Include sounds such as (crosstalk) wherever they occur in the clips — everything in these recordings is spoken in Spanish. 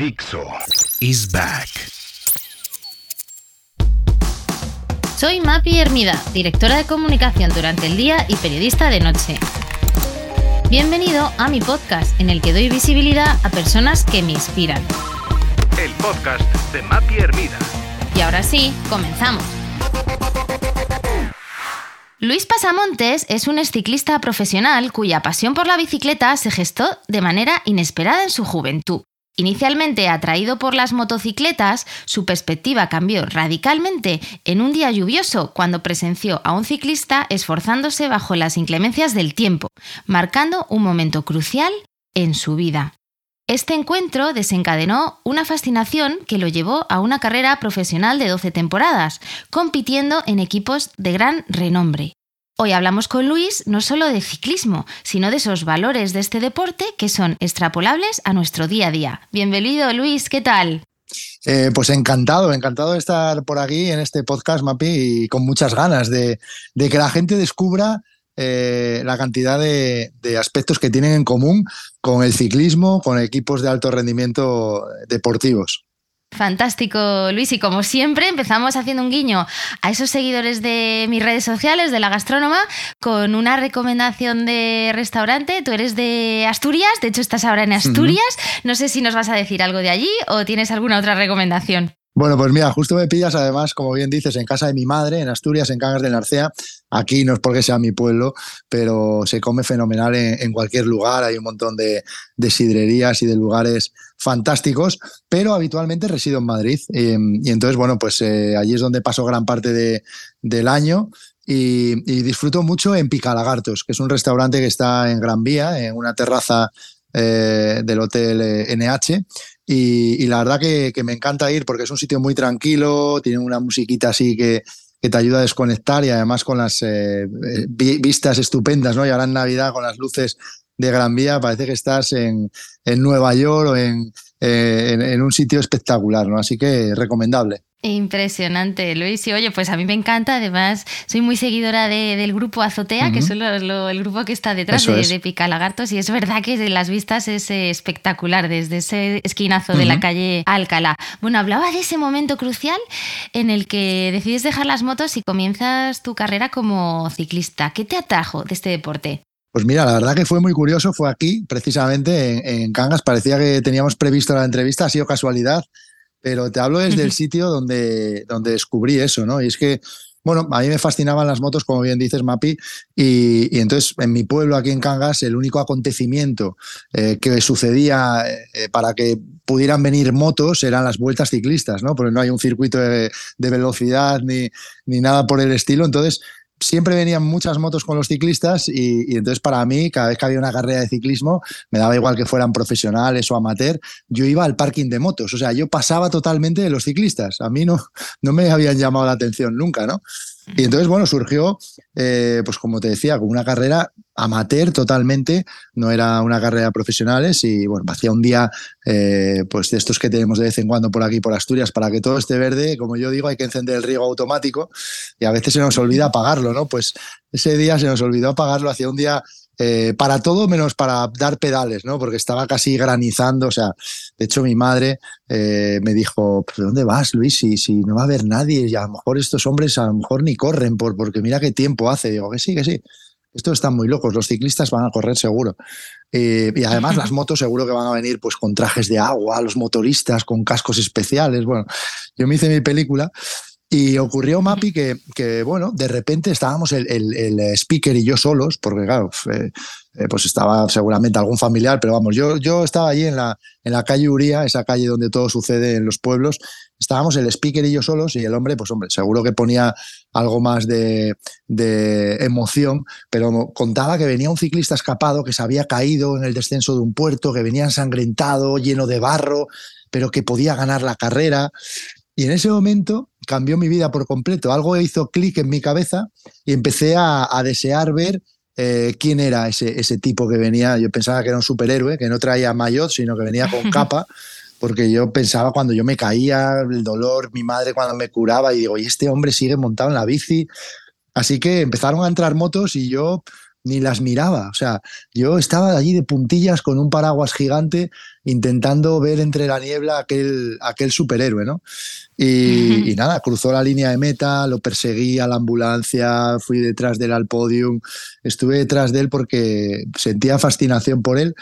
Dixo is back. Soy Mapi Hermida, directora de comunicación durante el día y periodista de noche. Bienvenido a mi podcast en el que doy visibilidad a personas que me inspiran. El podcast de Mapi Hermida. Y ahora sí, comenzamos. Luis Pasamontes es un ciclista profesional cuya pasión por la bicicleta se gestó de manera inesperada en su juventud. Inicialmente atraído por las motocicletas, su perspectiva cambió radicalmente en un día lluvioso cuando presenció a un ciclista esforzándose bajo las inclemencias del tiempo, marcando un momento crucial en su vida. Este encuentro desencadenó una fascinación que lo llevó a una carrera profesional de 12 temporadas, compitiendo en equipos de gran renombre. Hoy hablamos con Luis no solo de ciclismo, sino de esos valores de este deporte que son extrapolables a nuestro día a día. Bienvenido Luis, ¿qué tal? Eh, pues encantado, encantado de estar por aquí en este podcast, Mapi, y con muchas ganas de, que la gente descubra eh, la cantidad de, aspectos que tienen en común con el ciclismo, con equipos de alto rendimiento deportivos. Fantástico, Luis. Y como siempre, empezamos haciendo un guiño a esos seguidores de mis redes sociales, de la gastrónoma, con una recomendación de restaurante. Tú eres de Asturias, de hecho estás ahora en Asturias. No sé si nos vas a decir algo de allí o tienes alguna otra recomendación. Bueno, pues mira, justo me pillas además, como bien dices, en casa de mi madre, en Asturias, en Cangas de Narcea. Aquí no es porque sea mi pueblo, pero se come fenomenal en, cualquier lugar. Hay un montón de, sidrerías y de lugares fantásticos, pero habitualmente resido en Madrid. Y, entonces, bueno, pues eh, allí es donde paso gran parte del año. Y, disfruto mucho en Picalagartos, que es un restaurante que está en Gran Vía, en una terraza eh, del Hotel NH. Eh, y, la verdad que, me encanta ir porque es un sitio muy tranquilo, tiene una musiquita así que, te ayuda a desconectar y además con las eh, vistas estupendas, ¿no? Y ahora en Navidad con las luces de Gran Vía parece que estás en, Nueva York o en, en, un sitio espectacular, ¿no? Así que recomendable. Impresionante, Luis. Y oye, pues a mí me encanta. Además, soy muy seguidora del grupo Azotea, que es el grupo que está detrás de, de, Picalagartos. Y es verdad que las vistas es eh, espectacular desde ese esquinazo de la calle Alcalá. Bueno, hablaba de ese momento crucial en el que decides dejar las motos y comienzas tu carrera como ciclista. ¿Qué te atrajo de este deporte? Pues mira, la verdad que fue muy curioso. Fue aquí, precisamente en, en Cangas. Parecía que teníamos previsto la entrevista. Ha sido casualidad pero te hablo desde el sitio donde, donde descubrí eso, ¿no? Y es que, bueno, a mí me fascinaban las motos, como bien dices, Mapi, y, entonces en mi pueblo, aquí en Cangas, el único acontecimiento eh, que sucedía eh, para que pudieran venir motos eran las vueltas ciclistas, ¿no? Porque no hay un circuito de, de velocidad ni, ni nada por el estilo. Entonces, siempre venían muchas motos con los ciclistas y, entonces para mí, cada vez que había una carrera de ciclismo, me daba igual que fueran profesionales o amateur, yo iba al parking de motos, o sea, yo pasaba totalmente de los ciclistas, a mí no, no me habían llamado la atención nunca, ¿no? Y entonces, bueno, surgió, eh, pues como te decía, una carrera amateur totalmente, no era una carrera de profesionales y bueno, hacía un día eh, pues de estos que tenemos de vez en cuando por aquí, por Asturias, para que todo esté verde, como yo digo, hay que encender el riego automático y a veces se nos olvida apagarlo, ¿no? Pues ese día se nos olvidó apagarlo, hacía un día eh, para todo menos para dar pedales, ¿no? Porque estaba casi granizando. O sea, de hecho, mi madre eh, me dijo: ¿Pero dónde vas, Luis? Si, si no va a haber nadie, y a lo mejor estos hombres a lo mejor ni corren, por, porque mira qué tiempo hace. Digo, que sí, que sí. Estos están muy locos, los ciclistas van a correr seguro. Eh, y además las motos seguro que van a venir pues con trajes de agua, los motoristas con cascos especiales. Bueno, yo me hice mi película y ocurrió, Mapi, que, que, bueno, de repente estábamos el, el, speaker y yo solos, porque claro, eh, pues estaba seguramente algún familiar, pero vamos, yo, yo estaba allí en la, en la calle Uría, esa calle donde todo sucede en los pueblos, estábamos el speaker y yo solos y el hombre, pues hombre, seguro que ponía algo más de, de, emoción, pero contaba que venía un ciclista escapado que se había caído en el descenso de un puerto, que venía ensangrentado, lleno de barro, pero que podía ganar la carrera. Y en ese momento cambió mi vida por completo. Algo hizo clic en mi cabeza y empecé a, desear ver eh, quién era ese, ese tipo que venía. Yo pensaba que era un superhéroe, que no traía maillot, sino que venía con (laughs) capa porque yo pensaba cuando yo me caía, el dolor, mi madre cuando me curaba, y digo, y este hombre sigue montado en la bici. Así que empezaron a entrar motos y yo ni las miraba. O sea, yo estaba allí de puntillas con un paraguas gigante intentando ver entre la niebla aquel, aquel superhéroe, ¿no? Y, nada, cruzó la línea de meta, lo perseguí a la ambulancia, fui detrás de él al podium, estuve detrás de él porque sentía fascinación por él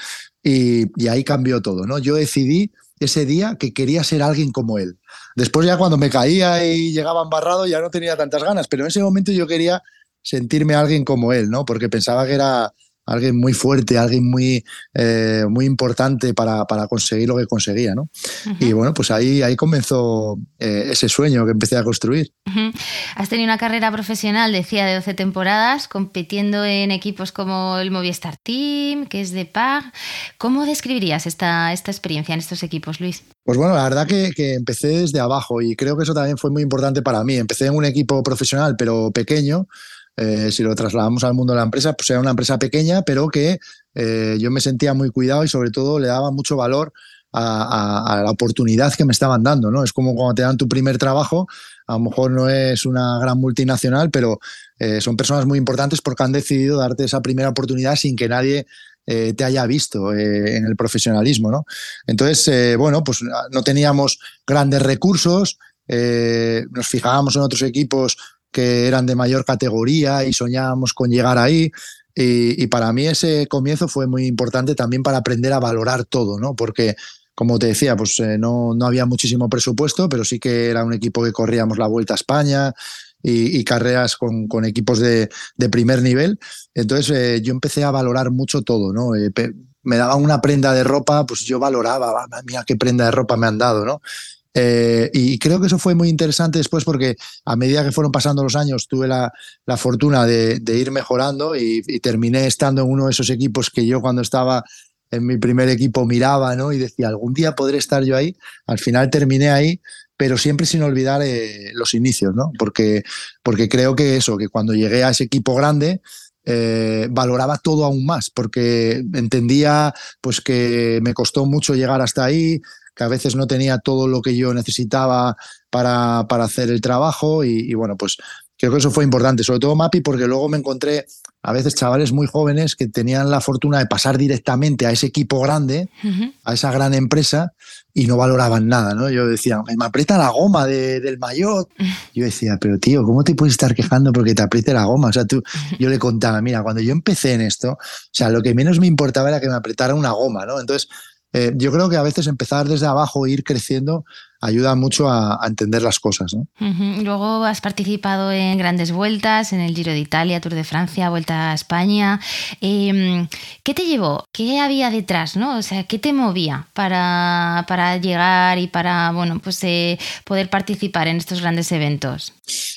y, y ahí cambió todo, ¿no? Yo decidí ese día que quería ser alguien como él. Después ya cuando me caía y llegaba embarrado ya no tenía tantas ganas, pero en ese momento yo quería sentirme alguien como él, ¿no? Porque pensaba que era alguien muy fuerte, alguien muy, eh, muy importante para, para, conseguir lo que conseguía, ¿no? Y bueno, pues ahí, ahí comenzó eh, ese sueño que empecé a construir. Has tenido una carrera profesional, decía, de 12 temporadas, compitiendo en equipos como el Movistar Team, que es de PAG. ¿Cómo describirías esta, esta experiencia en estos equipos, Luis? Pues bueno, la verdad que, que empecé desde abajo y creo que eso también fue muy importante para mí. Empecé en un equipo profesional, pero pequeño, eh, si lo trasladamos al mundo de la empresa, pues era una empresa pequeña, pero que eh, yo me sentía muy cuidado y sobre todo le daba mucho valor a, la oportunidad que me estaban dando, ¿no? Es como cuando te dan tu primer trabajo, a lo mejor no es una gran multinacional, pero eh, son personas muy importantes porque han decidido darte esa primera oportunidad sin que nadie te haya visto en el profesionalismo, ¿no? Entonces, bueno, pues no teníamos grandes recursos, nos fijábamos en otros equipos que eran de mayor categoría y soñábamos con llegar ahí. Y, para mí ese comienzo fue muy importante también para aprender a valorar todo, ¿no? Porque, como te decía, pues eh, no, no, había muchísimo presupuesto, pero sí que era un equipo que corríamos la Vuelta a España y, carreras con, con equipos de, de, primer nivel. Entonces eh, yo empecé a valorar mucho todo, ¿no? Eh, me daban una prenda de ropa, pues yo valoraba, mía, qué prenda de ropa me han dado, ¿no? Eh, y creo que eso fue muy interesante después porque a medida que fueron pasando los años tuve la, fortuna de, ir mejorando y, terminé estando en uno de esos equipos que yo cuando estaba en mi primer equipo miraba ¿no? y decía, algún día podré estar yo ahí. Al final terminé ahí, pero siempre sin olvidar eh, los inicios, ¿no? porque, porque creo que eso, que cuando llegué a ese equipo grande, eh, valoraba todo aún más, porque entendía pues que me costó mucho llegar hasta ahí, que a veces no tenía todo lo que yo necesitaba para, para hacer el trabajo y, bueno, pues creo que eso fue importante, sobre todo Mapi, porque luego me encontré a veces chavales muy jóvenes que tenían la fortuna de pasar directamente a ese equipo grande, a esa gran empresa, y no valoraban nada, ¿no? Yo decía, me aprieta la goma del mayor. (laughs) Yo decía, pero tío, ¿cómo te puedes estar quejando porque te apriete la goma? O sea, tú, yo le contaba, mira, cuando yo empecé en esto, o sea, lo que menos me importaba era que me apretara una goma, ¿no? Entonces, eh, yo creo que a veces empezar desde abajo e ir creciendo ayuda mucho a, entender las cosas. Luego has participado en grandes vueltas, en el Giro de Italia, Tour de Francia, Vuelta a España. Em, ¿Qué te llevó? ¿Qué había detrás? ¿no? O sea, ¿qué te movía para, para llegar y para bueno, pues, eh, poder participar en estos grandes eventos?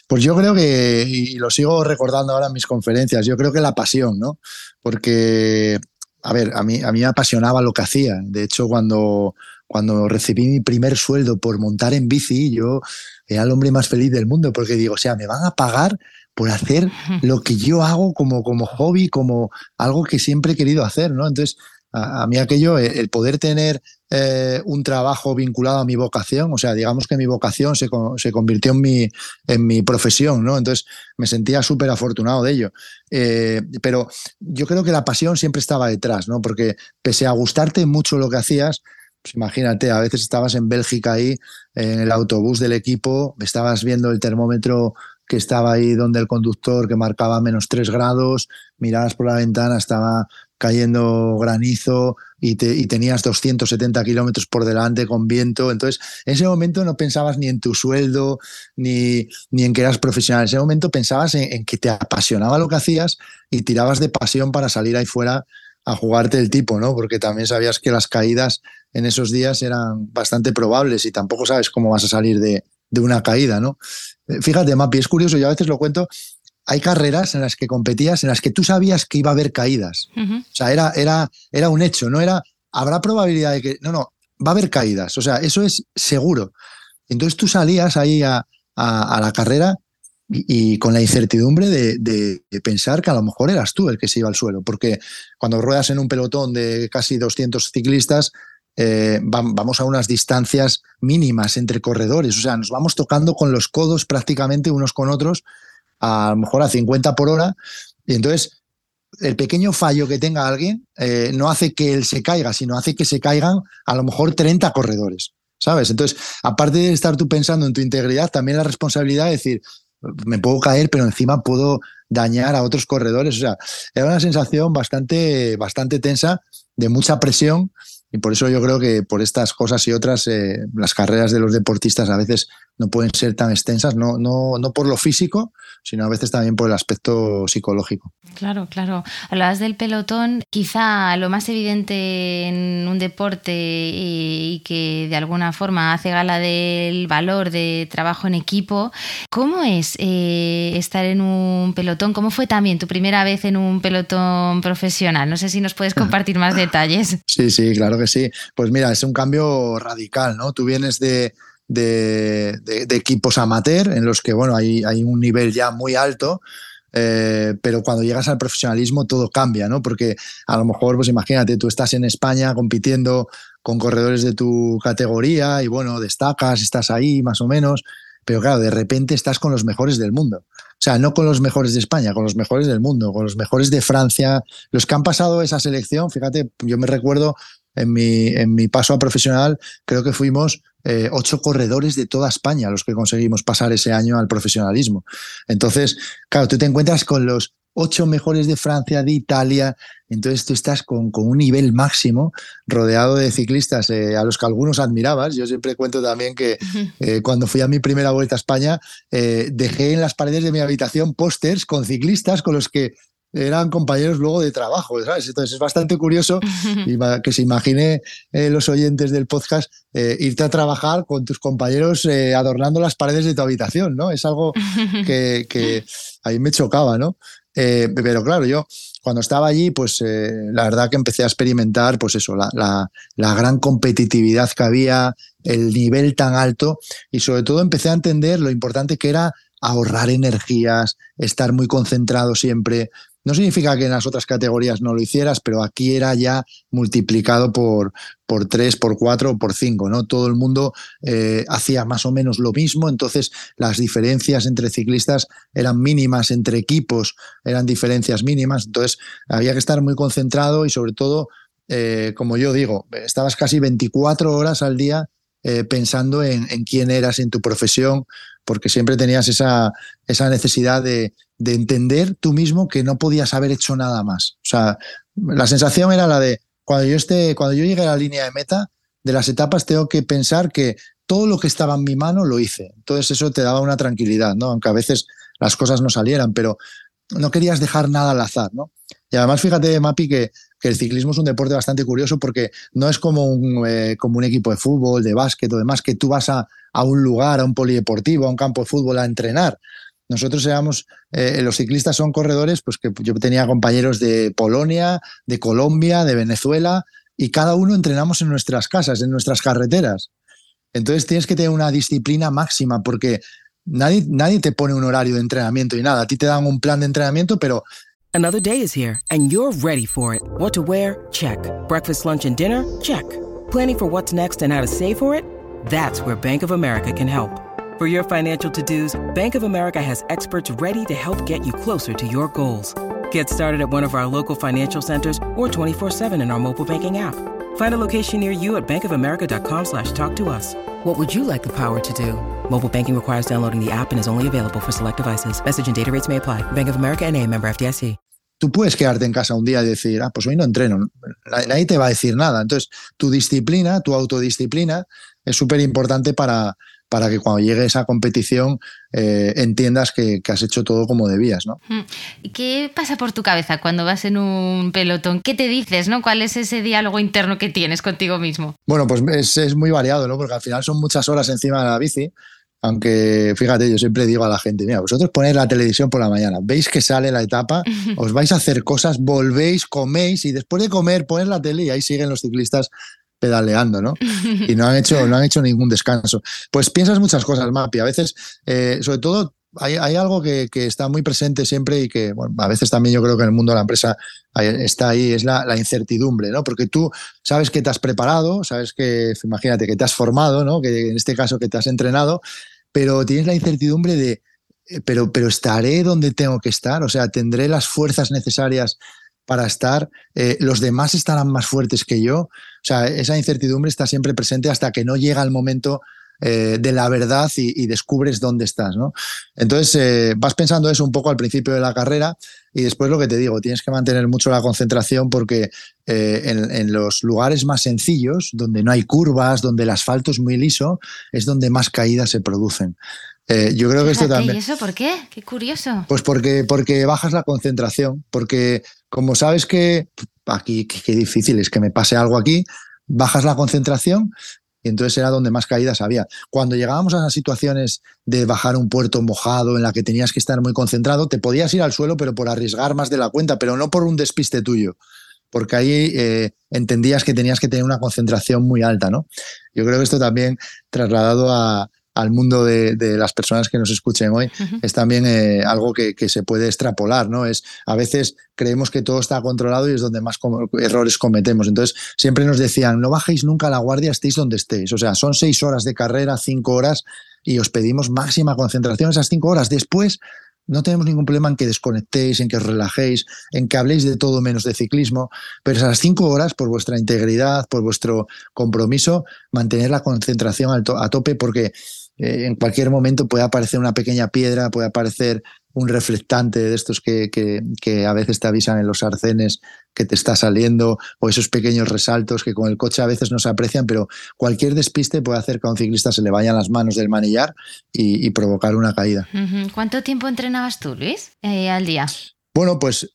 Pues yo creo que, y lo sigo recordando ahora en mis conferencias, yo creo que la pasión, ¿no? Porque a ver, a mí, a mí me apasionaba lo que hacía. De hecho, cuando, cuando recibí mi primer sueldo por montar en bici, yo era el hombre más feliz del mundo, porque digo, o sea, me van a pagar por hacer (laughs) lo que yo hago como, como hobby, como algo que siempre he querido hacer, ¿no? Entonces, a, mí aquello, el poder tener eh, un trabajo vinculado a mi vocación, o sea, digamos que mi vocación se, se convirtió en mi, en mi profesión, ¿no? Entonces me sentía súper afortunado de ello. Eh, pero yo creo que la pasión siempre estaba detrás, ¿no? Porque pese a gustarte mucho lo que hacías, pues imagínate, a veces estabas en Bélgica ahí, en el autobús del equipo, estabas viendo el termómetro que estaba ahí donde el conductor que marcaba menos 3 grados, mirabas por la ventana, estaba cayendo granizo y, tenías 270 kilómetros por delante con viento. Entonces, en ese momento no pensabas ni en tu sueldo, ni, ni en que eras profesional. En ese momento pensabas en, que te apasionaba lo que hacías y tirabas de pasión para salir ahí fuera a jugarte el tipo, ¿no? Porque también sabías que las caídas en esos días eran bastante probables y tampoco sabes cómo vas a salir de, de una caída, ¿no? Eh, fíjate, Mapi, es curioso, yo a veces lo cuento, hay carreras en las que competías en las que tú sabías que iba a haber caídas. O sea, era, era, era un hecho, no era, habrá probabilidad de que, no, no, va a haber caídas, o sea, eso es seguro. Entonces tú salías ahí a, la carrera y, con la incertidumbre de, pensar que a lo mejor eras tú el que se iba al suelo, porque cuando ruedas en un pelotón de casi 200 ciclistas, eh, vamos a unas distancias mínimas entre corredores, o sea, nos vamos tocando con los codos prácticamente unos con otros, a, lo mejor a 50 por hora, y entonces el pequeño fallo que tenga alguien eh, no hace que él se caiga, sino hace que se caigan a lo mejor 30 corredores. ¿sabes? Entonces, aparte de estar tú pensando en tu integridad, también la responsabilidad de decir, me puedo caer, pero encima puedo dañar a otros corredores. O sea, era una sensación bastante, bastante tensa, de mucha presión, y por eso yo creo que por estas cosas y otras, eh, las carreras de los deportistas a veces no pueden ser tan extensas, no, no, no por lo físico, sino a veces también por el aspecto psicológico. Claro, claro. Hablabas del pelotón, quizá lo más evidente en un deporte y que de alguna forma hace gala del valor de trabajo en equipo. ¿Cómo es eh, estar en un pelotón? ¿Cómo fue también tu primera vez en un pelotón profesional? No sé si nos puedes (laughs) compartir más detalles. Sí, sí, claro que sí. Pues mira, es un cambio radical, ¿no? Tú vienes de de, equipos amateur en los que, bueno, hay, hay un nivel ya muy alto. Eh, pero cuando llegas al profesionalismo todo cambia, ¿no? Porque a lo mejor, pues imagínate, tú estás en España compitiendo con corredores de tu categoría y bueno, destacas, estás ahí más o menos, pero claro, de repente estás con los mejores del mundo. O sea, no con los mejores de España, con los mejores del mundo, con los mejores de Francia, los que han pasado esa selección, fíjate, yo me recuerdo en mi, en mi paso a profesional, creo que fuimos eh, ocho corredores de toda España los que conseguimos pasar ese año al profesionalismo. Entonces, claro, tú te encuentras con los ocho mejores de Francia, de Italia, entonces tú estás con, con un nivel máximo, rodeado de ciclistas eh, a los que algunos admirabas. Yo siempre cuento también que eh, cuando fui a mi primera vuelta a España, dejé en las paredes de mi habitación pósters con ciclistas con los que eran compañeros luego de trabajo, ¿sabes? Entonces es bastante curioso (laughs) que se imagine eh, los oyentes del podcast eh, irte a trabajar con tus compañeros eh, adornando las paredes de tu habitación, ¿no? Es algo (laughs) que, que ahí me chocaba, ¿no? pero claro, yo cuando estaba allí, pues la verdad que empecé a experimentar, pues eso, la, la, la gran competitividad que había, el nivel tan alto y sobre todo empecé a entender lo importante que era ahorrar energías, estar muy concentrado siempre, no significa que en las otras categorías no lo hicieras, pero aquí era ya multiplicado por, por tres, por cuatro, por cinco, ¿no? Todo el mundo eh, hacía más o menos lo mismo, entonces las diferencias entre ciclistas eran mínimas, entre equipos eran diferencias mínimas, entonces había que estar muy concentrado y sobre todo, eh, como yo digo, estabas casi 24 horas al día eh, pensando en, en, quién eras en tu profesión, porque siempre tenías esa, esa necesidad de, de entender tú mismo que no podías haber hecho nada más. O sea, la sensación era la de cuando yo esté, cuando yo llegue a la línea de meta de las etapas, tengo que pensar que todo lo que estaba en mi mano lo hice. Entonces eso te daba una tranquilidad, ¿no? Aunque a veces las cosas no salieran, pero no querías dejar nada al azar, ¿no? Y además, fíjate, Mapi, que, el ciclismo es un deporte bastante curioso porque no es como un, eh, equipo de fútbol, de básquet o demás, que tú vas a, a un lugar, a un polideportivo, a un campo de fútbol a entrenar. Nosotros éramos, eh, los ciclistas son corredores, pues que yo tenía compañeros de Polonia, de Colombia, de Venezuela, y cada uno entrenamos en nuestras casas, en nuestras carreteras. Entonces tienes que tener una disciplina máxima porque nadie, nadie te pone un horario de entrenamiento y nada. A ti te dan un plan de entrenamiento, pero... Another day is here and you're ready for it. What to wear? Check. Breakfast, lunch and dinner? Check. Planning for what's next and how to save for it? That's where Bank of America can help. For your financial to-dos, Bank of America has experts ready to help get you closer to your goals. Get started at one of our local financial centers or 24-7 in our mobile banking app. Find a location near you at bankofamerica.com slash talk to us. What would you like the power to do? Mobile banking requires downloading the app and is only available for select devices. Message and data rates may apply. Bank of America and a member FDIC. Tú puedes quedarte en casa un día y decir, ah, pues hoy no entreno. Nadie te va a decir nada. Entonces, tu disciplina, tu autodisciplina es súper importante para para que cuando llegue esa competición eh, entiendas que, has hecho todo como debías, ¿no? ¿Qué pasa por tu cabeza cuando vas en un pelotón? ¿Qué te dices, no? ¿Cuál es ese diálogo interno que tienes contigo mismo? Bueno, pues es, muy variado, ¿no? Porque al final son muchas horas encima de la bici. Aunque fíjate, yo siempre digo a la gente, mira, vosotros ponéis la televisión por la mañana, veis que sale la etapa, (laughs) os vais a hacer cosas, volvéis, coméis y después de comer ponéis la tele y ahí siguen los ciclistas pedaleando, ¿no? (laughs) Y no han hecho, no han hecho ningún descanso. Pues piensas muchas cosas, Mapi. A veces, eh, sobre todo, hay, algo que, está muy presente siempre y que, bueno, a veces también yo creo que en el mundo de la empresa está ahí, es la, incertidumbre, ¿no? Porque tú sabes que te has preparado, sabes que, imagínate, que te has formado, ¿no? Que en este caso que te has entrenado, pero tienes la incertidumbre de, eh, pero, pero estaré donde tengo que estar, o sea, tendré las fuerzas necesarias para estar, eh, los demás estarán más fuertes que yo. O sea, esa incertidumbre está siempre presente hasta que no llega el momento eh, de la verdad y, descubres dónde estás, ¿no? Entonces, eh, vas pensando eso un poco al principio de la carrera y después lo que te digo, tienes que mantener mucho la concentración porque en, los lugares más sencillos, donde no hay curvas, donde el asfalto es muy liso, es donde más caídas se producen. yo creo que esto también. ¿Y eso por qué? Qué curioso. Pues porque, porque bajas la concentración, porque como sabes que aquí qué difícil es que me pase algo aquí, bajas la concentración y entonces era donde más caídas había. Cuando llegábamos a las situaciones de bajar un puerto mojado en la que tenías que estar muy concentrado, te podías ir al suelo, pero por arriesgar más de la cuenta, pero no por un despiste tuyo, porque ahí eh, entendías que tenías que tener una concentración muy alta, ¿no? Yo creo que esto también trasladado a, al mundo de, las personas que nos escuchen hoy, es también eh, algo que, se puede extrapolar, ¿no? Es a veces creemos que todo está controlado y es donde más errores cometemos. Entonces, siempre nos decían, no bajéis nunca la guardia, estéis donde estéis. O sea, son seis horas de carrera, cinco horas, y os pedimos máxima concentración esas cinco horas. Después, no tenemos ningún problema en que desconectéis, en que os relajéis, en que habléis de todo menos de ciclismo, pero esas cinco horas, por vuestra integridad, por vuestro compromiso, mantener la concentración a tope, porque eh, en cualquier momento puede aparecer una pequeña piedra, puede aparecer un reflectante de estos que, que, a veces te avisan en los arcenes que te está saliendo, o esos pequeños resaltos que con el coche a veces no se aprecian, pero cualquier despiste puede hacer que a un ciclista se le vayan las manos del manillar y, provocar una caída. ¿Cuánto tiempo entrenabas tú, Luis, eh, al día? Bueno, pues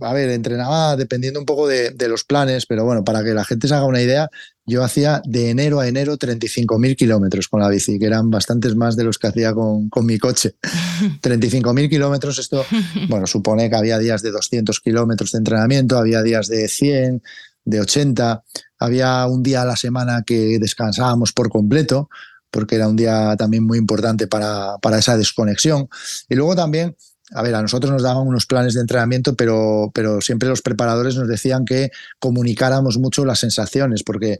a ver, entrenaba dependiendo un poco de, los planes, pero bueno, para que la gente se haga una idea, yo hacía de enero a enero 35.000 kilómetros con la bici, que eran bastantes más de los que hacía con, mi coche. (laughs) 35.000 kilómetros, esto, (laughs) bueno, supone que había días de 200 kilómetros de entrenamiento, había días de 100, de 80, había un día a la semana que descansábamos por completo, porque era un día también muy importante para, para esa desconexión. Y luego también a ver, a nosotros nos daban unos planes de entrenamiento, pero, pero siempre los preparadores nos decían que comunicáramos mucho las sensaciones, porque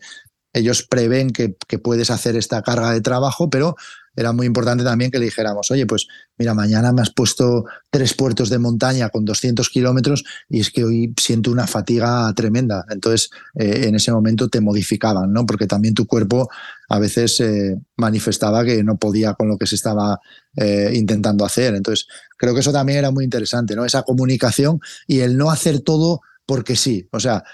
ellos prevén que, que, puedes hacer esta carga de trabajo, pero era muy importante también que le dijéramos, oye, pues mira, mañana me has puesto tres puertos de montaña con 200 kilómetros y es que hoy siento una fatiga tremenda. Entonces, eh, en ese momento te modificaban, ¿no? Porque también tu cuerpo a veces eh, manifestaba que no podía con lo que se estaba eh, intentando hacer. Entonces, creo que eso también era muy interesante, ¿no? Esa comunicación y el no hacer todo porque sí. O sea,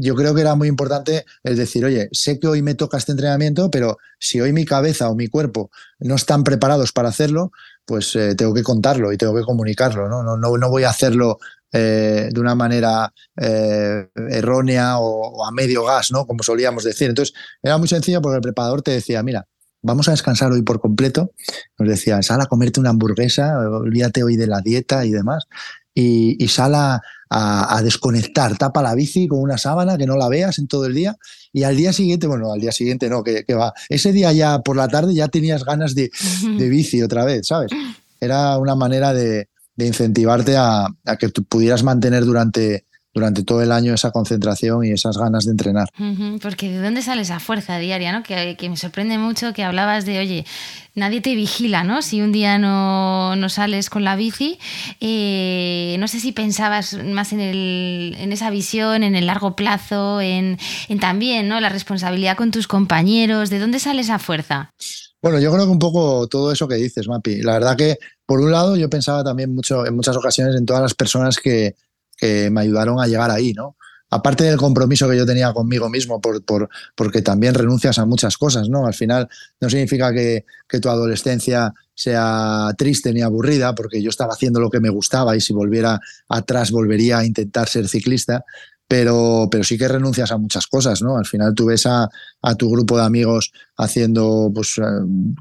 yo creo que era muy importante el decir, oye, sé que hoy me toca este entrenamiento, pero si hoy mi cabeza o mi cuerpo no están preparados para hacerlo, pues eh, tengo que contarlo y tengo que comunicarlo, ¿no? No, no, voy a hacerlo eh, de una manera errónea o, a medio gas, ¿no? Como solíamos decir. Entonces, era muy sencillo porque el preparador te decía, mira, vamos a descansar hoy por completo. Nos decía, sal a comerte una hamburguesa, olvídate hoy de la dieta y demás. Y, y sal a, a, desconectar, tapa la bici con una sábana que no la veas en todo el día y al día siguiente, bueno, al día siguiente no, que, va, ese día ya por la tarde ya tenías ganas de, (laughs) bici otra vez, ¿sabes? Era una manera de, incentivarte a, a, que tú pudieras mantener durante, durante todo el año esa concentración y esas ganas de entrenar. Porque ¿de dónde sale esa fuerza diaria? ¿no? Que, me sorprende mucho que hablabas de, oye, nadie te vigila, ¿no? Si un día no, sales con la bici, eh, no sé si pensabas más en, el, en, esa visión, en el largo plazo, en, en también ¿no? la responsabilidad con tus compañeros. ¿De dónde sale esa fuerza? Bueno, yo creo que un poco todo eso que dices, Mapi. La verdad que, por un lado, yo pensaba también mucho en muchas ocasiones en todas las personas que, que me ayudaron a llegar ahí, ¿no? Aparte del compromiso que yo tenía conmigo mismo, por, por, porque también renuncias a muchas cosas, ¿no? Al final no significa que, tu adolescencia sea triste ni aburrida, porque yo estaba haciendo lo que me gustaba y si volviera atrás volvería a intentar ser ciclista, pero, pero sí que renuncias a muchas cosas, ¿no? Al final tú ves a, a tu grupo de amigos haciendo pues, eh,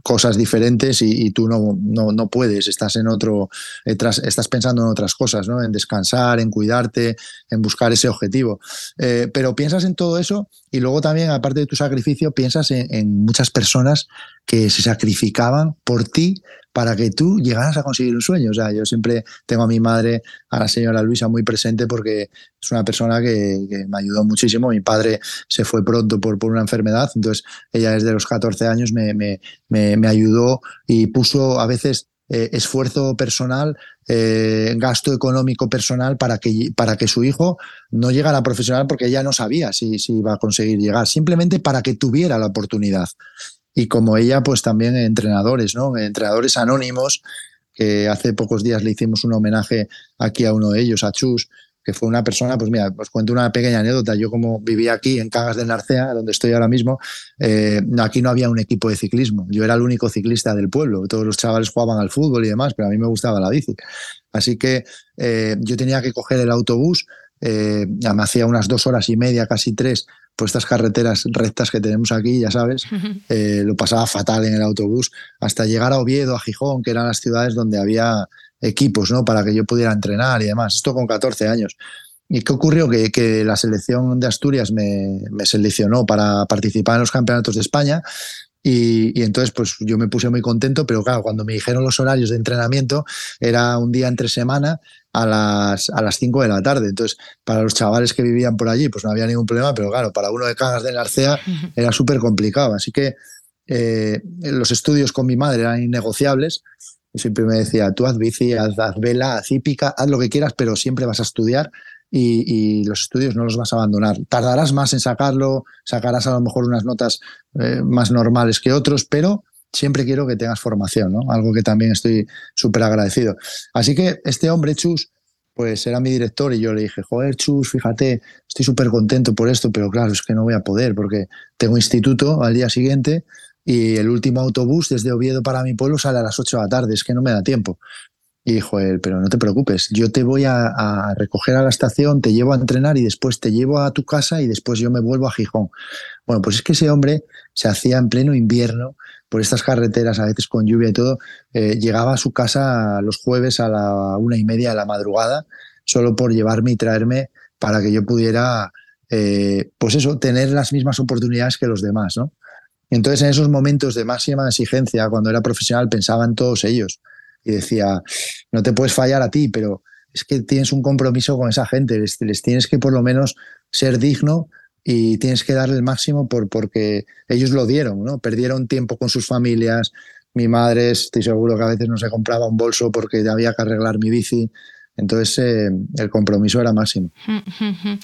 cosas diferentes y, tú no, no, puedes, estás en otro, estás pensando en otras cosas, ¿no? en descansar, en cuidarte, en buscar ese objetivo. Eh, pero piensas en todo eso y luego también, aparte de tu sacrificio, piensas en muchas personas que se sacrificaban por ti para que tú llegaras a conseguir un sueño. O sea, yo siempre tengo a mi madre, a la señora Luisa, muy presente porque es una persona que, me ayudó muchísimo. Mi padre se fue pronto por, por una enfermedad, entonces ella desde los 14 años me, me, me, ayudó y puso a veces eh, esfuerzo personal, eh, gasto económico personal para que, para que su hijo no llegara a profesional porque ella no sabía si, si iba a conseguir llegar, simplemente para que tuviera la oportunidad y como ella, pues también entrenadores, ¿no? Entrenadores anónimos, que hace pocos días le hicimos un homenaje aquí a uno de ellos, a Chus, que fue una persona, pues mira, os cuento una pequeña anécdota. Yo como vivía aquí en Cagas de Narcea, donde estoy ahora mismo, eh, aquí no había un equipo de ciclismo. Yo era el único ciclista del pueblo. Todos los chavales jugaban al fútbol y demás, pero a mí me gustaba la bici. Así que eh, yo tenía que coger el autobús, eh, me hacía unas dos horas y media, casi tres, por estas carreteras rectas que tenemos aquí, ya sabes, (laughs) eh, lo pasaba fatal en el autobús, hasta llegar a Oviedo, a Gijón, que eran las ciudades donde había equipos, ¿no? Para que yo pudiera entrenar y demás. Esto con 14 años. ¿Y qué ocurrió? Que, que la selección de Asturias me, me, seleccionó para participar en los campeonatos de España y, entonces, pues yo me puse muy contento, pero claro, cuando me dijeron los horarios de entrenamiento, era un día entre semana a las, a las 5 de la tarde. Entonces, para los chavales que vivían por allí, pues no había ningún problema, pero claro, para uno de Cagas de Narcea era súper complicado. Así que eh, los estudios con mi madre eran innegociables. Siempre me decía, tú haz bici, haz, vela, haz hípica, haz lo que quieras, pero siempre vas a estudiar y, los estudios no los vas a abandonar. Tardarás más en sacarlo, sacarás a lo mejor unas notas eh, más normales que otros, pero siempre quiero que tengas formación, ¿no? Algo que también estoy súper agradecido. Así que este hombre, Chus, pues era mi director y yo le dije, joder, Chus, fíjate, estoy súper contento por esto, pero claro, es que no voy a poder porque tengo instituto al día siguiente y el último autobús desde Oviedo para mi pueblo sale a las 8 de la tarde, es que no me da tiempo. Y dijo él, pero no te preocupes, yo te voy a, recoger a la estación, te llevo a entrenar y después te llevo a tu casa y después yo me vuelvo a Gijón. Bueno, pues es que ese hombre se hacía en pleno invierno por estas carreteras, a veces con lluvia y todo, eh, llegaba a su casa los jueves a la una y media de la madrugada, solo por llevarme y traerme para que yo pudiera, eh, pues eso, tener las mismas oportunidades que los demás, ¿no? Entonces, en esos momentos de máxima exigencia, cuando era profesional, pensaba en todos ellos y decía, no te puedes fallar a ti, pero es que tienes un compromiso con esa gente, les, tienes que por lo menos ser digno y tienes que darle el máximo por, porque ellos lo dieron, ¿no? Perdieron tiempo con sus familias. Mi madre, estoy seguro que a veces no se compraba un bolso porque había que arreglar mi bici. Entonces, eh, el compromiso era máximo. (laughs)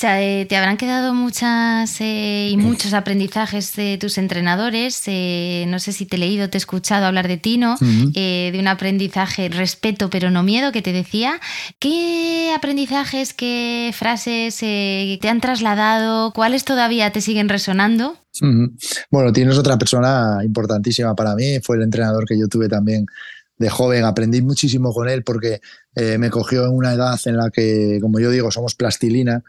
te habrán quedado muchas eh, y muchos aprendizajes de tus entrenadores. Eh, no sé si te he leído, te he escuchado hablar de Tino, eh, de un aprendizaje respeto pero no miedo que te decía. ¿Qué aprendizajes, qué frases te han trasladado? ¿Cuáles todavía te siguen resonando? Bueno, Tino es otra persona importantísima para mí. Fue el entrenador que yo tuve también de joven. Aprendí muchísimo con él porque me cogió en una edad en la que, como yo digo, somos plastilina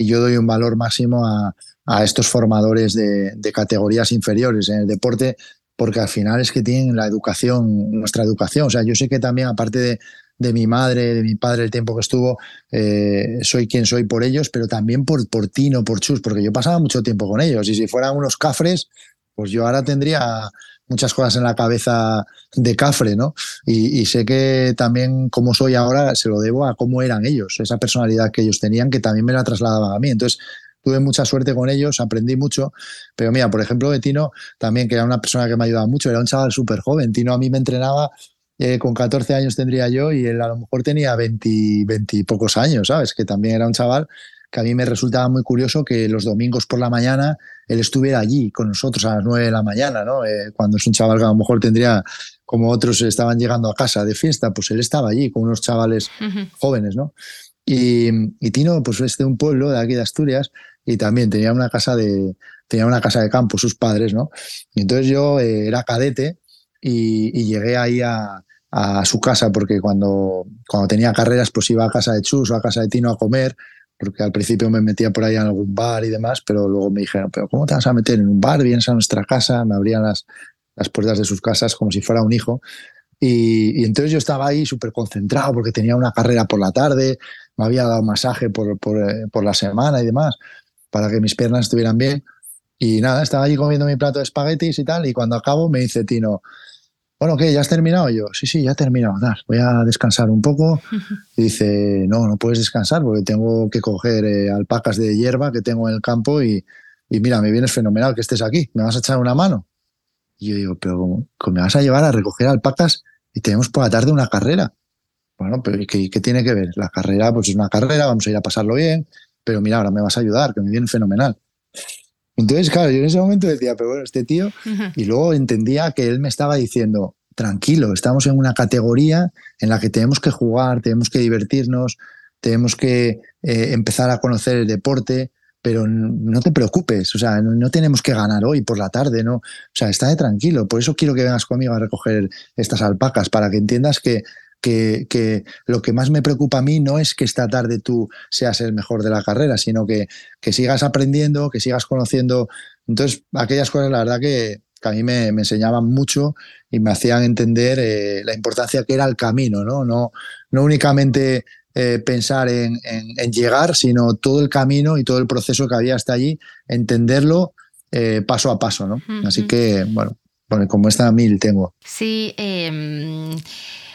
y yo doy un valor máximo a, estos formadores de, categorías inferiores en el deporte, porque al final es que tienen la educación, nuestra educación. O sea, yo sé que también, aparte de, mi madre, de mi padre, el tiempo que estuvo, eh, soy quien soy por ellos, pero también por, por Tino, por Chus, porque yo pasaba mucho tiempo con ellos. Y si fueran unos cafres, pues yo ahora tendría muchas cosas en la cabeza de Cafre, ¿no? Y, sé que también como soy ahora se lo debo a cómo eran ellos, esa personalidad que ellos tenían que también me la trasladaban a mí. Entonces, tuve mucha suerte con ellos, aprendí mucho, pero mira, por ejemplo, de Tino, también que era una persona que me ayudaba mucho, era un chaval súper joven, Tino a mí me entrenaba, eh, con 14 años tendría yo y él a lo mejor tenía 20, 20 y pocos años, ¿sabes? Que también era un chaval que a mí me resultaba muy curioso que los domingos por la mañana él estuviera allí con nosotros a las 9 de la mañana, ¿no? Eh, cuando es un chaval que a lo mejor tendría, como otros estaban llegando a casa de fiesta, pues él estaba allí con unos chavales jóvenes, ¿no? Y, Tino, pues es de un pueblo de aquí de Asturias y también tenía una casa de, tenía una casa de campo, sus padres, ¿no? Y entonces yo eh, era cadete y, llegué ahí a, a, su casa porque cuando, cuando tenía carreras pues iba a casa de Chus o a casa de Tino a comer porque al principio me metía por ahí en algún bar y demás, pero luego me dijeron, pero ¿cómo te vas a meter en un bar? Vienes a nuestra casa, me abrían las, las puertas de sus casas como si fuera un hijo. Y, entonces yo estaba ahí súper concentrado porque tenía una carrera por la tarde, me había dado masaje por, por, eh, por, la semana y demás, para que mis piernas estuvieran bien. Y nada, estaba allí comiendo mi plato de espaguetis y tal, y cuando acabo me dice Tino, bueno, ¿qué? ¿Ya has terminado? yo, sí, sí, ya he terminado. voy a descansar un poco. (laughs) Y dice, no, no puedes descansar porque tengo que coger eh, alpacas de hierba que tengo en el campo y, y, mira, me vienes fenomenal que estés aquí. ¿Me vas a echar una mano? Y yo digo, pero ¿cómo? ¿Me vas a llevar a recoger alpacas y tenemos por la tarde una carrera? Bueno, pero ¿qué, qué tiene que ver? La carrera, pues es una carrera, vamos a ir a pasarlo bien, pero mira, ahora me vas a ayudar, que me viene fenomenal. Entonces, claro, yo en ese momento decía, pero bueno, este tío, y luego entendía que él me estaba diciendo, tranquilo, estamos en una categoría en la que tenemos que jugar, tenemos que divertirnos, tenemos que eh, empezar a conocer el deporte, pero no te preocupes, o sea, no, tenemos que ganar hoy por la tarde, ¿no? O sea, está de tranquilo, por eso quiero que vengas conmigo a recoger estas alpacas, para que entiendas que que, lo que más me preocupa a mí no es que esta tarde tú seas el mejor de la carrera, sino que, que sigas aprendiendo, que sigas conociendo. Entonces, aquellas cosas, la verdad que, a mí me, enseñaban mucho y me hacían entender eh, la importancia que era el camino, no, no, no únicamente eh, pensar en, llegar, sino todo el camino y todo el proceso que había hasta allí, entenderlo eh, paso a paso. ¿no? Así que, bueno, bueno, como esta mil tengo. Sí, eh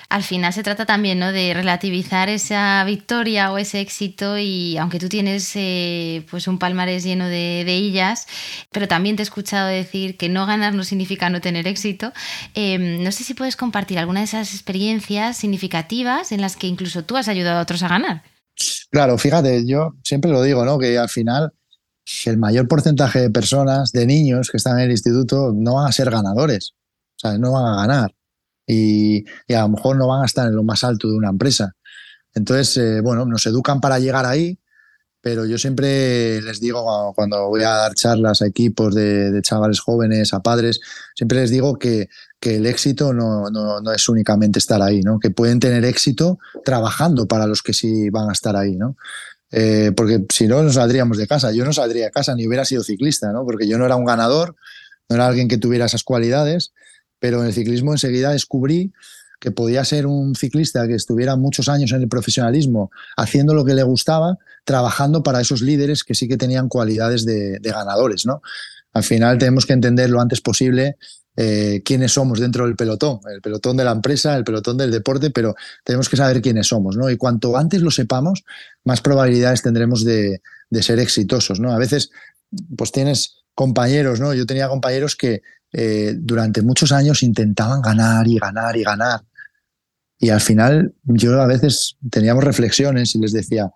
al final se trata también ¿no? de relativizar esa victoria o ese éxito y aunque tú tienes eh, pues un palmarés lleno de, de, pero también te he escuchado decir que no ganar no significa no tener éxito, em, no sé si puedes compartir alguna de esas experiencias significativas en las que incluso tú has ayudado a otros a ganar. Claro, fíjate, yo siempre lo digo, ¿no? que al final el mayor porcentaje de personas, de niños que están en el instituto, no van a ser ganadores, o sea, no van a ganar y, a lo mejor no van a estar en lo más alto de una empresa. Entonces, eh, bueno, nos educan para llegar ahí, pero yo siempre les digo cuando voy a dar charlas a equipos de, chavales jóvenes, a padres, siempre les digo que, el éxito no, es únicamente estar ahí, ¿no? que pueden tener éxito trabajando para los que sí van a estar ahí. ¿no? Eh, porque si no, no saldríamos de casa. Yo no saldría de casa ni hubiera sido ciclista, ¿no? porque yo no era un ganador, no era alguien que tuviera esas cualidades pero en el ciclismo enseguida descubrí que podía ser un ciclista que estuviera muchos años en el profesionalismo haciendo lo que le gustaba, trabajando para esos líderes que sí que tenían cualidades de, ganadores. ¿no? Al final tenemos que entender lo antes posible eh, quiénes somos dentro del pelotón, el pelotón de la empresa, el pelotón del deporte, pero tenemos que saber quiénes somos, ¿no? Y cuanto antes lo sepamos, más probabilidades tendremos de, de, ser exitosos, ¿no? A veces, pues tienes compañeros, ¿no? Yo tenía compañeros que eh, durante muchos años intentaban ganar y ganar y ganar. Y al final yo a veces teníamos reflexiones y les decía,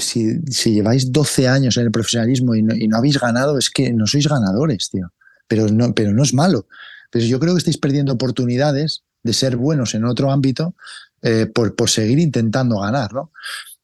si, lleváis 12 años en el profesionalismo y no, habéis ganado, es que no sois ganadores, tío. Pero no, pero no es malo. Pero yo creo que estáis perdiendo oportunidades de ser buenos en otro ámbito eh, por, por, seguir intentando ganar, ¿no?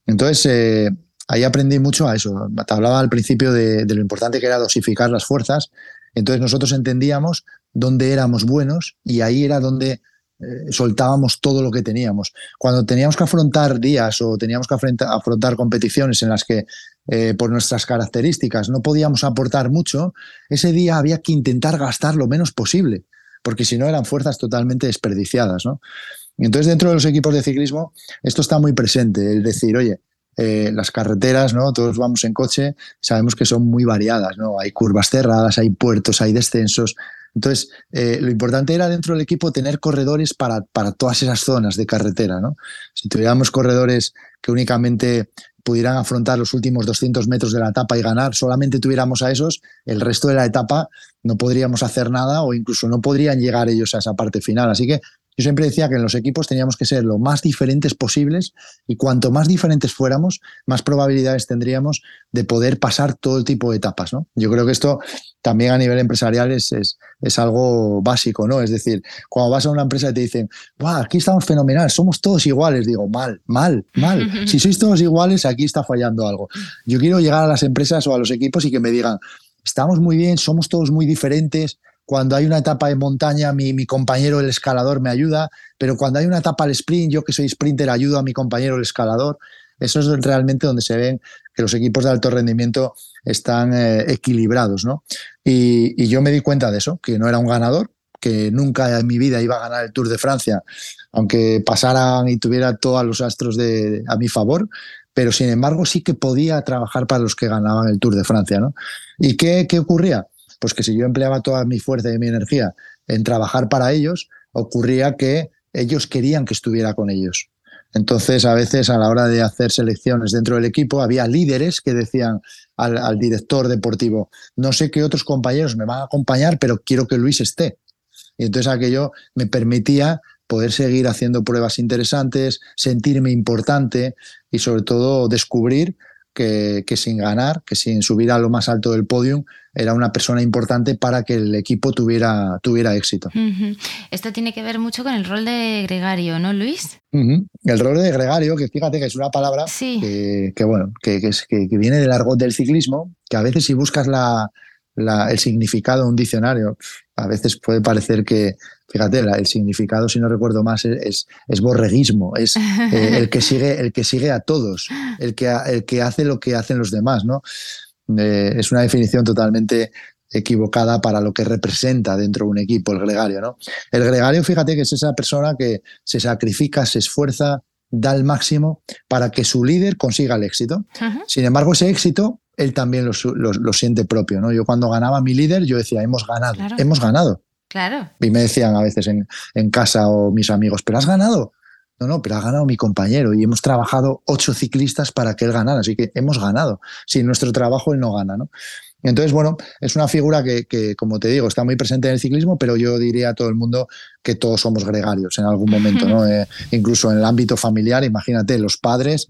Entonces, eh, ahí aprendí mucho a eso. Te hablaba al principio de, de, lo importante que era dosificar las fuerzas entonces nosotros entendíamos dónde éramos buenos y ahí era donde eh, soltábamos todo lo que teníamos. Cuando teníamos que afrontar días o teníamos que afrontar, competiciones en las que eh, por nuestras características no podíamos aportar mucho, ese día había que intentar gastar lo menos posible, porque si no eran fuerzas totalmente desperdiciadas. ¿no? Entonces dentro de los equipos de ciclismo esto está muy presente, el decir, oye, eh, las carreteras, ¿no? Todos vamos en coche, sabemos que son muy variadas, ¿no? Hay curvas cerradas, hay puertos, hay descensos. Entonces, eh, lo importante era dentro del equipo tener corredores para, para todas esas zonas de carretera, ¿no? Si tuviéramos corredores que únicamente pudieran afrontar los últimos 200 metros de la etapa y ganar, solamente tuviéramos a esos, el resto de la etapa no podríamos hacer nada o incluso no podrían llegar ellos a esa parte final. Así que yo siempre decía que en los equipos teníamos que ser lo más diferentes posibles y cuanto más diferentes fuéramos, más probabilidades tendríamos de poder pasar todo el tipo de etapas. ¿no? Yo creo que esto también a nivel empresarial es, es, algo básico, ¿no? Es decir, cuando vas a una empresa y te dicen, aquí estamos fenomenal, somos todos iguales, digo, mal, mal, mal. (laughs) Si sois todos iguales, aquí está fallando algo. Yo quiero llegar a las empresas o a los equipos y que me digan, estamos muy bien, somos todos muy diferentes, cuando hay una etapa de montaña, mi, compañero el escalador me ayuda, pero cuando hay una etapa al sprint, yo que soy sprinter ayudo a mi compañero el escalador. Eso es realmente donde se ven que los equipos de alto rendimiento están eh, equilibrados, ¿no? Y, yo me di cuenta de eso, que no era un ganador, que nunca en mi vida iba a ganar el Tour de Francia, aunque pasaran y tuviera todos los astros a mi favor, pero sin embargo sí que podía trabajar para los que ganaban el Tour de Francia. ¿no? ¿Y qué, qué ocurría? Pues que si yo empleaba toda mi fuerza y mi energía en trabajar para ellos, ocurría que ellos querían que estuviera con ellos. Entonces, a veces a la hora de hacer selecciones dentro del equipo, había líderes que decían al, director deportivo, no sé qué otros compañeros me van a acompañar, pero quiero que Luis esté. Y entonces aquello me permitía poder seguir haciendo pruebas interesantes, sentirme importante y sobre todo descubrir que, que, sin ganar, que sin subir a lo más alto del podium, era una persona importante para que el equipo tuviera, tuviera éxito. Uh -huh. Esto tiene que ver mucho con el rol de gregario, ¿no, Luis? Uh -huh. El rol de gregario, que fíjate que es una palabra sí. que, que, bueno, que, que, es, que, viene del argot del ciclismo, que a veces si buscas la, la, el significado de un diccionario, a veces puede parecer que, fíjate, la, el significado, si no recuerdo más, es, es, es borreguismo, es eh, el, que sigue, el que sigue a todos, el que, el que hace lo que hacen los demás, ¿no? Eh, es una definición totalmente equivocada para lo que representa dentro de un equipo el gregario, ¿no? El gregario, fíjate que es esa persona que se sacrifica, se esfuerza, da el máximo para que su líder consiga el éxito. Sin embargo, ese éxito él también lo, lo, lo, siente propio. ¿no? Yo cuando ganaba mi líder, yo decía, hemos ganado, claro. hemos ganado. Claro. Y me decían a veces en, en, casa o mis amigos, pero has ganado. No, no, pero ha ganado mi compañero y hemos trabajado ocho ciclistas para que él ganara, así que hemos ganado. Sin nuestro trabajo él no gana, ¿no? Entonces, bueno, es una figura que, que, como te digo, está muy presente en el ciclismo, pero yo diría a todo el mundo que todos somos gregarios en algún momento, ¿no? eh, incluso en el ámbito familiar, imagínate, los padres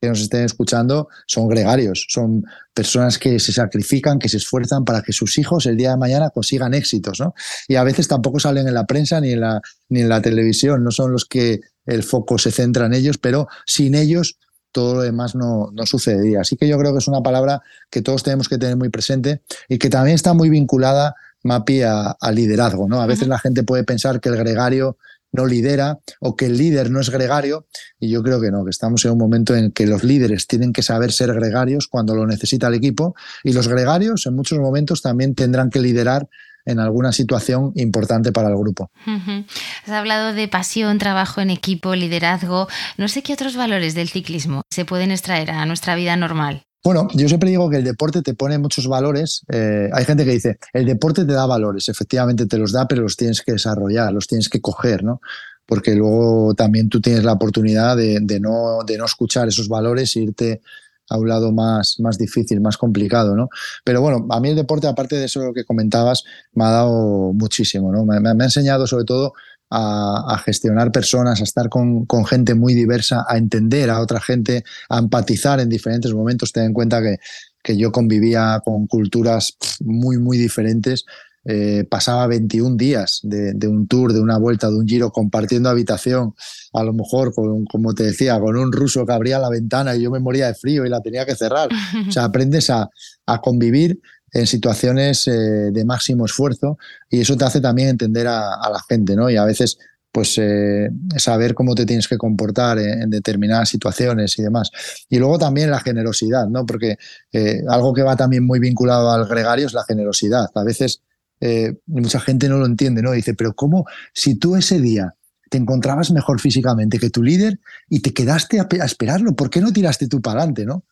que nos estén escuchando son gregarios, son personas que se sacrifican, que se esfuerzan para que sus hijos el día de mañana consigan éxitos, ¿no? Y a veces tampoco salen en la prensa ni en la, ni en la televisión, no son los que el foco se centra en ellos, pero sin ellos todo lo demás no, no sucedería. Así que yo creo que es una palabra que todos tenemos que tener muy presente y que también está muy vinculada, Mapi, a, a liderazgo, ¿no? A veces la gente puede pensar que el gregario no lidera o que el líder no es gregario y yo creo que no, que estamos en un momento en que los líderes tienen que saber ser gregarios cuando lo necesita el equipo y los gregarios en muchos momentos también tendrán que liderar en alguna situación importante para el grupo. Uh -huh. Has hablado de pasión, trabajo en equipo, liderazgo. No sé qué otros valores del ciclismo se pueden extraer a nuestra vida normal. Bueno, yo siempre digo que el deporte te pone muchos valores. Eh, hay gente que dice, el deporte te da valores, efectivamente te los da, pero los tienes que desarrollar, los tienes que coger, ¿no? Porque luego también tú tienes la oportunidad de, de, no, de no escuchar esos valores e irte a un lado más, más difícil, más complicado, ¿no? Pero bueno, a mí el deporte, aparte de eso que comentabas, me ha dado muchísimo, ¿no? Me, ha enseñado sobre todo a, a, gestionar personas, a estar con, con, gente muy diversa, a entender a otra gente, a empatizar en diferentes momentos. Ten en cuenta que, que yo convivía con culturas muy, muy diferentes. Eh, pasaba 21 días de, de, un tour, de una vuelta, de un giro, compartiendo habitación, a lo mejor, con, como te decía, con un ruso que abría la ventana y yo me moría de frío y la tenía que cerrar. O sea, (laughs) aprendes a, a convivir en situaciones eh, de máximo esfuerzo y eso te hace también entender a, a la gente, ¿no? Y a veces pues eh, saber cómo te tienes que comportar en, en, determinadas situaciones y demás. Y luego también la generosidad, ¿no? Porque eh, algo que va también muy vinculado al gregario es la generosidad. A veces eh, mucha gente no lo entiende, ¿no? Dice, pero ¿cómo si tú ese día te encontrabas mejor físicamente que tu líder y te quedaste a, esperarlo, ¿por qué no tiraste tú para adelante, no?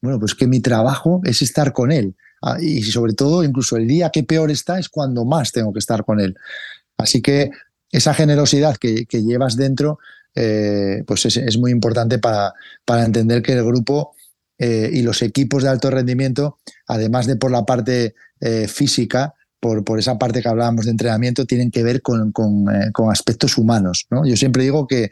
Bueno, pues que mi trabajo es estar con él Ah, y sobre todo, incluso el día que peor está es cuando más tengo que estar con él. Así que esa generosidad que, llevas dentro, eh, pues es, es, muy importante para, para, entender que el grupo eh, y los equipos de alto rendimiento, además de por la parte eh, física, por, por, esa parte que hablábamos de entrenamiento, tienen que ver con, con, eh, con aspectos humanos. ¿no? Yo siempre digo que,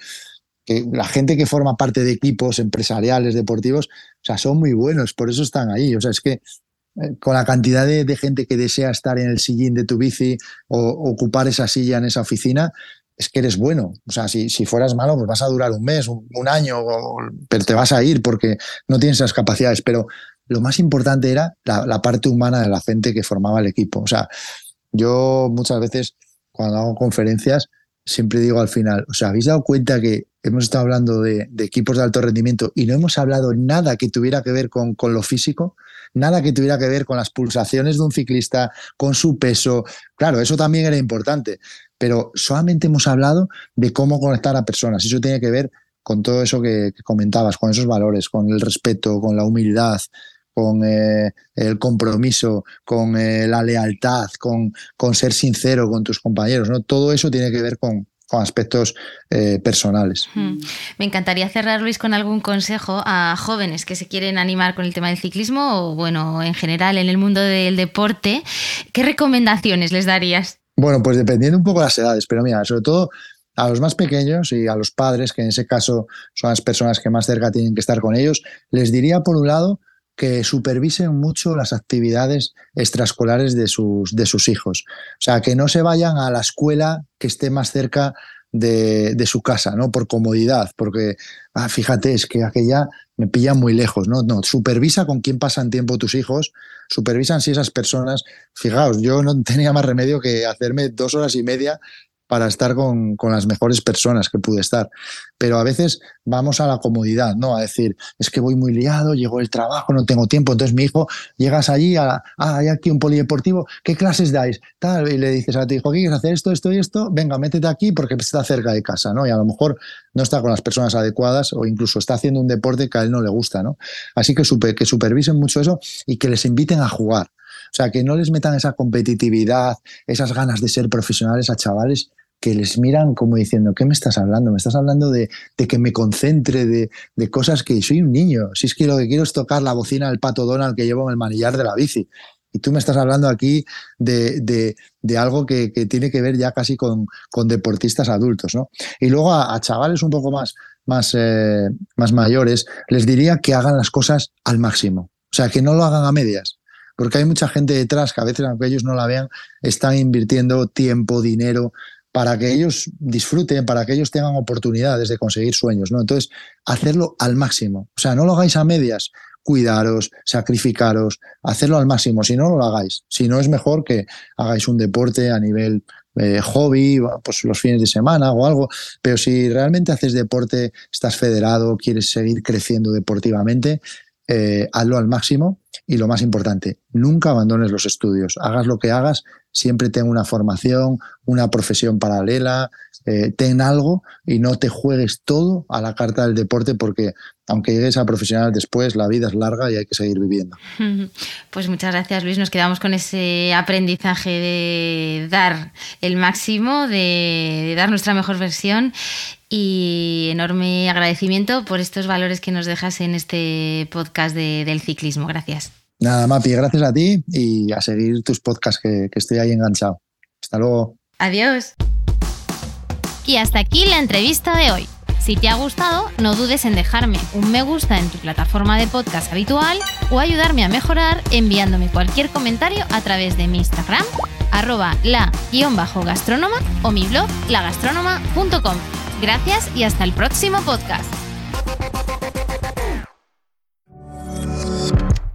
que la gente que forma parte de equipos empresariales, deportivos, o sea, son muy buenos, por eso están ahí. O sea, es que eh, con la cantidad de, de, gente que desea estar en el sillín de tu bici o ocupar esa silla en esa oficina, es que eres bueno. O sea, si, si fueras malo, pues vas a durar un mes, un, un año, o, pero te vas a ir porque no tienes esas capacidades. Pero lo más importante era la, parte humana de la gente que formaba el equipo. O sea, yo muchas veces cuando hago conferencias siempre digo al final, ¿os habéis dado cuenta que hemos estado hablando de, equipos de alto rendimiento y no hemos hablado nada que tuviera que ver con, lo físico, nada que tuviera que ver con las pulsaciones de un ciclista, con su peso. Claro, eso también era importante, pero solamente hemos hablado de cómo conectar a personas. Eso tiene que ver con todo eso que, comentabas, con esos valores, con el respeto, con la humildad, con eh, el compromiso, con eh, la lealtad, con, con, ser sincero con tus compañeros. ¿no? Todo eso tiene que ver con, aspectos eh, personales. Me encantaría cerrar, Luis, con algún consejo a jóvenes que se quieren animar con el tema del ciclismo o, bueno, en general en el mundo del deporte. ¿Qué recomendaciones les darías? Bueno, pues dependiendo un poco de las edades, pero mira, sobre todo a los más pequeños y a los padres, que en ese caso son las personas que más cerca tienen que estar con ellos, les diría por un lado que supervisen mucho las actividades extraescolares de sus, de sus hijos. O sea, que no se vayan a la escuela que esté más cerca de, su casa, ¿no? Por comodidad, porque, ah, fíjate, es que aquella me pilla muy lejos, ¿no? No, supervisa con quién pasan tiempo tus hijos, supervisan si esas personas, fijaos, yo no tenía más remedio que hacerme dos horas y media para estar con, las mejores personas que pude estar. Pero a veces vamos a la comodidad, ¿no? A decir, es que voy muy liado, llegó el trabajo, no tengo tiempo. Entonces mi hijo, llegas allí, a, ah, hay aquí un polideportivo, ¿qué clases dais? Tal, y le dices a tu hijo, ¿quieres hacer esto, esto y esto? Venga, métete aquí porque está cerca de casa, ¿no? Y a lo mejor no está con las personas adecuadas o incluso está haciendo un deporte que a él no le gusta, ¿no? Así que, que supervisen mucho eso y que les inviten a jugar. O sea, que no les metan esa competitividad, esas ganas de ser profesionales a chavales que les miran como diciendo, ¿qué me estás hablando? Me estás hablando de, que me concentre, de, cosas que soy un niño. Si es que lo que quiero es tocar la bocina del pato Donald que llevo en el manillar de la bici. Y tú me estás hablando aquí de, algo que, tiene que ver ya casi con, deportistas adultos. ¿no? Y luego a, chavales un poco más, más, eh, más mayores, les diría que hagan las cosas al máximo. O sea, que no lo hagan a medias porque hay mucha gente detrás que a veces, aunque ellos no la vean, están invirtiendo tiempo, dinero, para que ellos disfruten, para que ellos tengan oportunidades de conseguir sueños, ¿no? Entonces, hacerlo al máximo. O sea, no lo hagáis a medias, cuidaros, sacrificaros, hacerlo al máximo. Si no, no lo hagáis. Si no, es mejor que hagáis un deporte a nivel eh, hobby, pues los fines de semana o algo. Pero si realmente haces deporte, estás federado, quieres seguir creciendo deportivamente, eh, hazlo al máximo y lo más importante, nunca abandones los estudios. Hagas lo que hagas, siempre ten una formación, una profesión paralela, eh, ten algo y no te juegues todo a la carta del deporte porque aunque llegues a profesional después, la vida es larga y hay que seguir viviendo. (laughs) Pues muchas gracias Luis, nos quedamos con ese aprendizaje de dar el máximo, de dar nuestra mejor versión y enorme agradecimiento por estos valores que nos dejas en este podcast del ciclismo. Gracias. Nada, Mapi, gracias a ti y a seguir tus podcasts que, que estoy ahí enganchado. Hasta luego. Adiós. Y hasta aquí la entrevista de hoy. Si te ha gustado, no dudes en dejarme un me gusta en tu plataforma de podcast habitual o ayudarme a mejorar enviándome cualquier comentario a través de mi Instagram, arroba la-gastrónoma o mi blog lagastrónoma.com. Gracias y hasta el próximo podcast.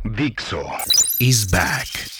Dixo is back.